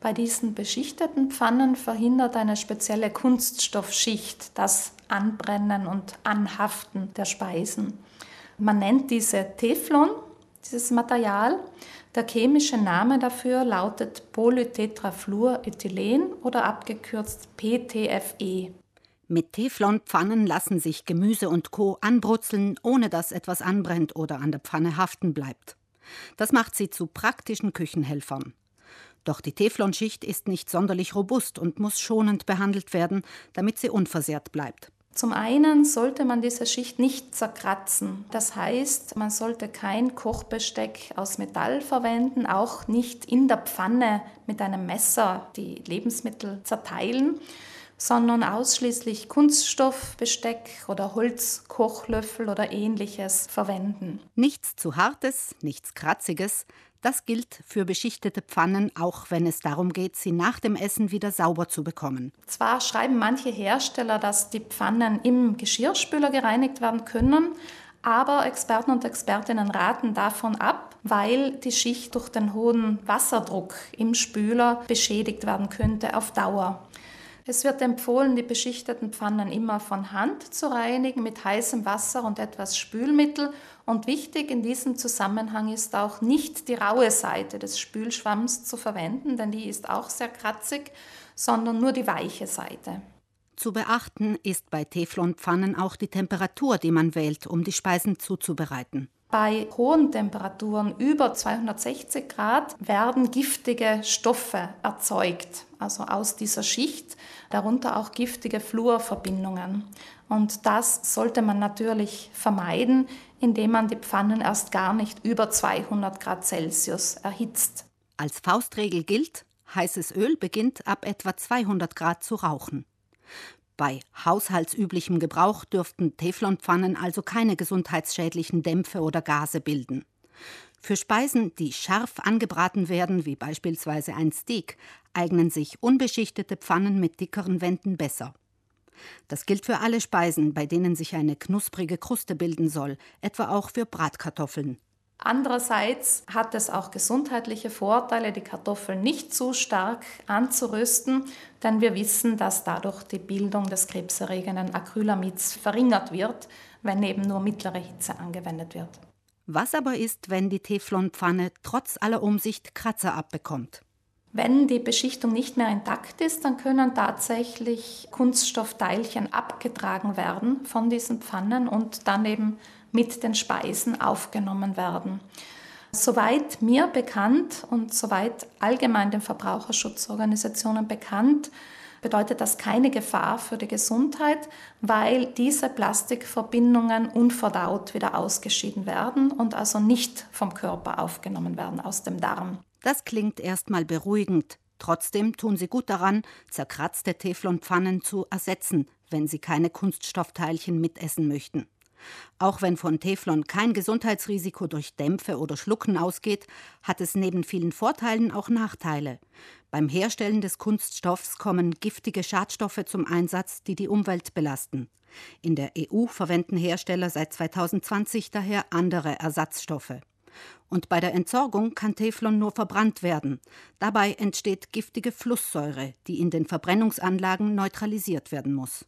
Bei diesen beschichteten Pfannen verhindert eine spezielle Kunststoffschicht das Anbrennen und Anhaften der Speisen. Man nennt diese Teflon, dieses Material. Der chemische Name dafür lautet Polytetrafluorethylen oder abgekürzt PTFE. Mit Teflonpfannen lassen sich Gemüse und Co. anbrutzeln, ohne dass etwas anbrennt oder an der Pfanne haften bleibt. Das macht sie zu praktischen Küchenhelfern. Doch die Teflonschicht ist nicht sonderlich robust und muss schonend behandelt werden, damit sie unversehrt bleibt. Zum einen sollte man diese Schicht nicht zerkratzen. Das heißt, man sollte kein Kochbesteck aus Metall verwenden, auch nicht in der Pfanne mit einem Messer die Lebensmittel zerteilen, sondern ausschließlich Kunststoffbesteck oder Holzkochlöffel oder ähnliches verwenden. Nichts zu hartes, nichts kratziges, das gilt für beschichtete Pfannen, auch wenn es darum geht, sie nach dem Essen wieder sauber zu bekommen. Zwar schreiben manche Hersteller, dass die Pfannen im Geschirrspüler gereinigt werden können, aber Experten und Expertinnen raten davon ab, weil die Schicht durch den hohen Wasserdruck im Spüler beschädigt werden könnte auf Dauer. Es wird empfohlen, die beschichteten Pfannen immer von Hand zu reinigen mit heißem Wasser und etwas Spülmittel. Und wichtig in diesem Zusammenhang ist auch nicht die raue Seite des Spülschwamms zu verwenden, denn die ist auch sehr kratzig, sondern nur die weiche Seite. Zu beachten ist bei Teflonpfannen auch die Temperatur, die man wählt, um die Speisen zuzubereiten. Bei hohen Temperaturen über 260 Grad werden giftige Stoffe erzeugt, also aus dieser Schicht, darunter auch giftige Fluorverbindungen. Und das sollte man natürlich vermeiden, indem man die Pfannen erst gar nicht über 200 Grad Celsius erhitzt. Als Faustregel gilt, heißes Öl beginnt ab etwa 200 Grad zu rauchen. Bei haushaltsüblichem Gebrauch dürften Teflonpfannen also keine gesundheitsschädlichen Dämpfe oder Gase bilden. Für Speisen, die scharf angebraten werden, wie beispielsweise ein Steak, eignen sich unbeschichtete Pfannen mit dickeren Wänden besser. Das gilt für alle Speisen, bei denen sich eine knusprige Kruste bilden soll, etwa auch für Bratkartoffeln. Andererseits hat es auch gesundheitliche Vorteile, die Kartoffeln nicht zu stark anzurösten, denn wir wissen, dass dadurch die Bildung des krebserregenden Acrylamids verringert wird, wenn eben nur mittlere Hitze angewendet wird. Was aber ist, wenn die Teflonpfanne trotz aller Umsicht Kratzer abbekommt? Wenn die Beschichtung nicht mehr intakt ist, dann können tatsächlich Kunststoffteilchen abgetragen werden von diesen Pfannen und dann eben mit den Speisen aufgenommen werden. Soweit mir bekannt und soweit allgemein den Verbraucherschutzorganisationen bekannt, bedeutet das keine Gefahr für die Gesundheit, weil diese Plastikverbindungen unverdaut wieder ausgeschieden werden und also nicht vom Körper aufgenommen werden aus dem Darm. Das klingt erstmal beruhigend. Trotzdem tun sie gut daran, zerkratzte Teflonpfannen zu ersetzen, wenn sie keine Kunststoffteilchen mitessen möchten. Auch wenn von Teflon kein Gesundheitsrisiko durch Dämpfe oder Schlucken ausgeht, hat es neben vielen Vorteilen auch Nachteile. Beim Herstellen des Kunststoffs kommen giftige Schadstoffe zum Einsatz, die die Umwelt belasten. In der EU verwenden Hersteller seit 2020 daher andere Ersatzstoffe. Und bei der Entsorgung kann Teflon nur verbrannt werden. Dabei entsteht giftige Flusssäure, die in den Verbrennungsanlagen neutralisiert werden muss.